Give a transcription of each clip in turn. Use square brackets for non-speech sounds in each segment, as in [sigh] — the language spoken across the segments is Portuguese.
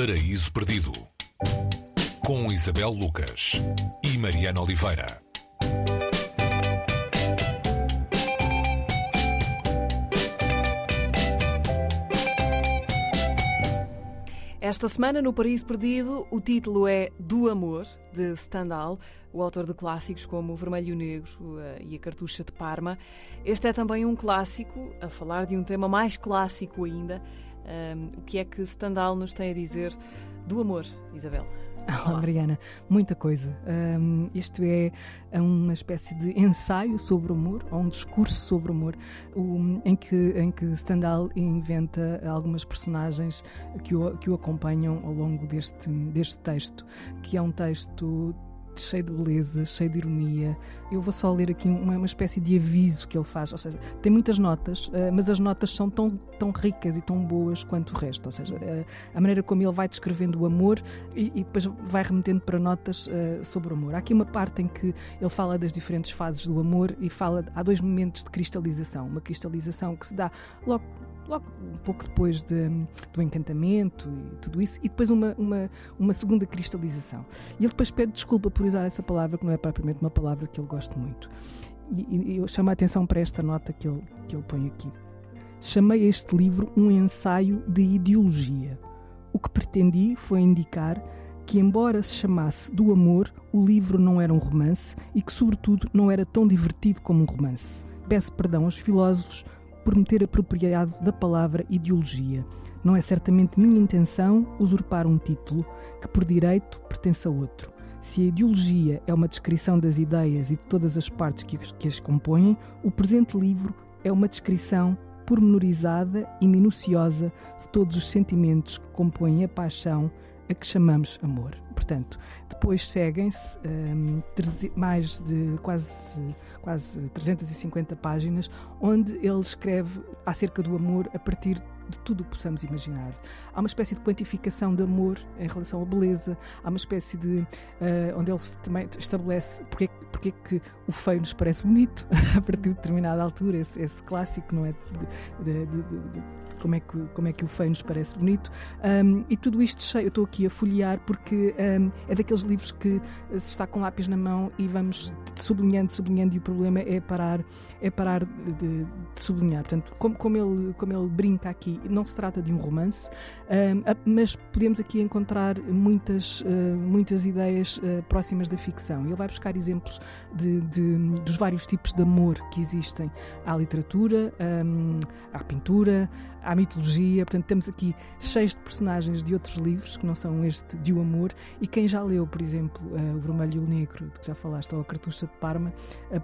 Paraíso Perdido com Isabel Lucas e Mariana Oliveira. Esta semana, no Paraíso Perdido, o título é Do Amor, de Stendhal, o autor de clássicos como O Vermelho e o Negro eh, e A Cartucha de Parma. Este é também um clássico, a falar de um tema mais clássico ainda. Um, o que é que Stendhal nos tem a dizer do amor, Isabel? [laughs] Olá, Mariana. Muita coisa. Um, isto é uma espécie de ensaio sobre o amor, ou um discurso sobre o amor, um, em, que, em que Stendhal inventa algumas personagens que o, que o acompanham ao longo deste, deste texto, que é um texto cheio de beleza, cheio de ironia. Eu vou só ler aqui uma, uma espécie de aviso que ele faz, ou seja, tem muitas notas, uh, mas as notas são tão, tão ricas e tão boas quanto o resto, ou seja, uh, a maneira como ele vai descrevendo o amor e, e depois vai remetendo para notas uh, sobre o amor. Há aqui uma parte em que ele fala das diferentes fases do amor e fala, há dois momentos de cristalização, uma cristalização que se dá logo logo um pouco depois de, do encantamento e tudo isso, e depois uma, uma, uma segunda cristalização. E ele depois pede desculpa por usar essa palavra, que não é propriamente uma palavra que ele gosta muito. E, e eu chamo a atenção para esta nota que ele, que ele põe aqui. Chamei este livro um ensaio de ideologia. O que pretendi foi indicar que, embora se chamasse Do Amor, o livro não era um romance e que, sobretudo, não era tão divertido como um romance. Peço perdão aos filósofos por me ter apropriado da palavra ideologia. Não é certamente minha intenção usurpar um título que, por direito, pertence a outro. Se a ideologia é uma descrição das ideias e de todas as partes que, que as compõem, o presente livro é uma descrição pormenorizada e minuciosa de todos os sentimentos que compõem a paixão a que chamamos amor. Portanto, depois seguem-se um, mais de quase, quase 350 páginas, onde ele escreve acerca do amor a partir de tudo o que possamos imaginar. Há uma espécie de quantificação de amor em relação à beleza, há uma espécie de. Uh, onde ele também estabelece porque, porque que o feio nos parece bonito, [laughs] a partir de determinada altura, esse, esse clássico, não é? De, de, de, como é que, como é que o feio nos parece bonito. Um, e tudo isto cheio, eu estou aqui a folhear porque um, é daqueles livros que se está com lápis na mão e vamos sublinhando, sublinhando, e o problema é parar, é parar de, de sublinhar. Portanto, como, como, ele, como ele brinca aqui, não se trata de um romance, mas podemos aqui encontrar muitas, uh, muitas ideias uh, próximas da ficção. Ele vai buscar exemplos de, de, dos vários tipos de amor que existem. À literatura, à pintura, à mitologia, portanto temos aqui cheios de personagens de outros livros que não são este de O Amor. E quem já leu, por exemplo, uh, O Vermelho e o Negro, de que já falaste, ou A Cartucha de Parma,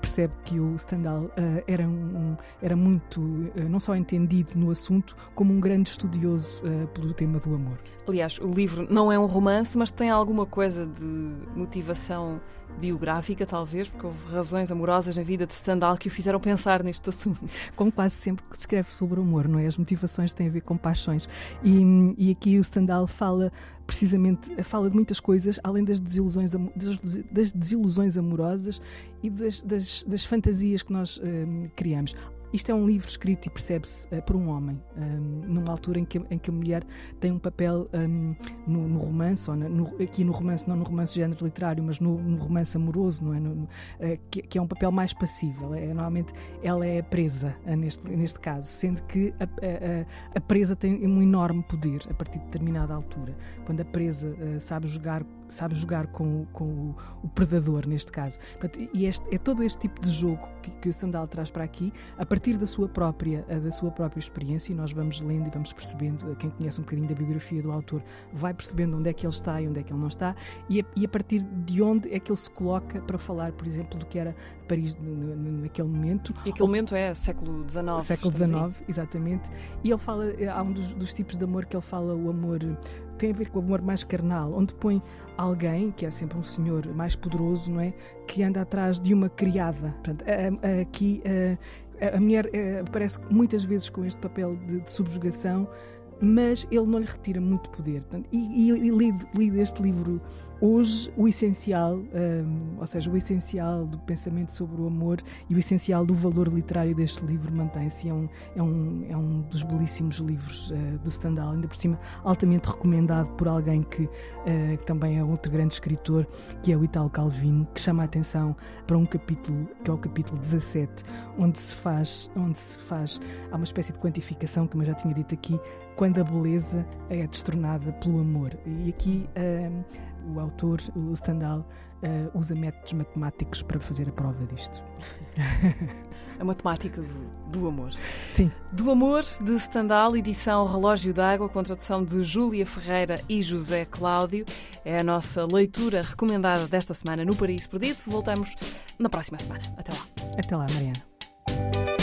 percebe que o Stendhal era, um, era muito, não só entendido no assunto, como um grande estudioso pelo tema do amor. Aliás, o livro não é um romance, mas tem alguma coisa de motivação biográfica, talvez, porque houve razões amorosas na vida de Stendhal que o fizeram pensar neste assunto. Como quase sempre que se escreve sobre o amor, não é? As motivações têm a ver com paixões. E, e aqui o Stendhal fala precisamente fala de muitas coisas, além das desilusões, das desilusões amorosas e das, das, das fantasias que nós um, criamos. Isto é um livro escrito e percebe-se uh, por um homem, um, numa altura em que, em que a mulher tem um papel um, no, no, romance, ou na, no, aqui no romance, não no romance de género literário, mas no, no romance amoroso, não é? Uh, que, que, é um papel mais passivo. É, normalmente ela é presa uh, neste, neste caso, sendo que a, a, a, presa tem um enorme poder a partir de determinada altura. Quando a presa sabe jogar sabe jogar com, com o, o, predador, neste caso. Portanto, e este, é todo este tipo de jogo que, que o Sandal traz para aqui, a partir da sua própria, da sua própria experiência, e nós vamos lendo e vamos percebendo, quem conhece um bocadinho da biografia do autor vai percebendo onde é que ele está e onde é que ele não está, e a, e a partir de onde é que ele se coloca para falar, por exemplo, do que era Paris naquele momento. E aquele momento é século XIX. Século XIX, exatamente. E ele fala, há um dos, dos tipos de amor que ele fala, o amor tem a ver com o amor mais carnal, onde põe alguém, que é sempre um senhor mais poderoso, não é? Que anda atrás de uma criada. Portanto, aqui a mulher aparece muitas vezes com este papel de, de subjugação mas ele não lhe retira muito poder. E, e, e li, li deste livro hoje o essencial, um, ou seja, o essencial do pensamento sobre o amor e o essencial do valor literário deste livro mantém-se. É um, é, um, é um dos belíssimos livros uh, do Stendhal, ainda por cima altamente recomendado por alguém que, uh, que também é outro grande escritor, que é o Italo Calvino, que chama a atenção para um capítulo, que é o capítulo 17, onde se faz, onde se faz, há uma espécie de quantificação, como eu já tinha dito aqui, quando a beleza é destronada pelo amor. E aqui uh, o autor, o Stendhal, uh, usa métodos matemáticos para fazer a prova disto. [laughs] a matemática do, do, amor. Sim. Do Amor, de Stendhal, edição Relógio d'Água, com tradução de Júlia Ferreira e José Cláudio. É a nossa leitura recomendada desta semana no Paraíso Perdido. Voltamos na próxima semana. Até lá. Até lá, Mariana.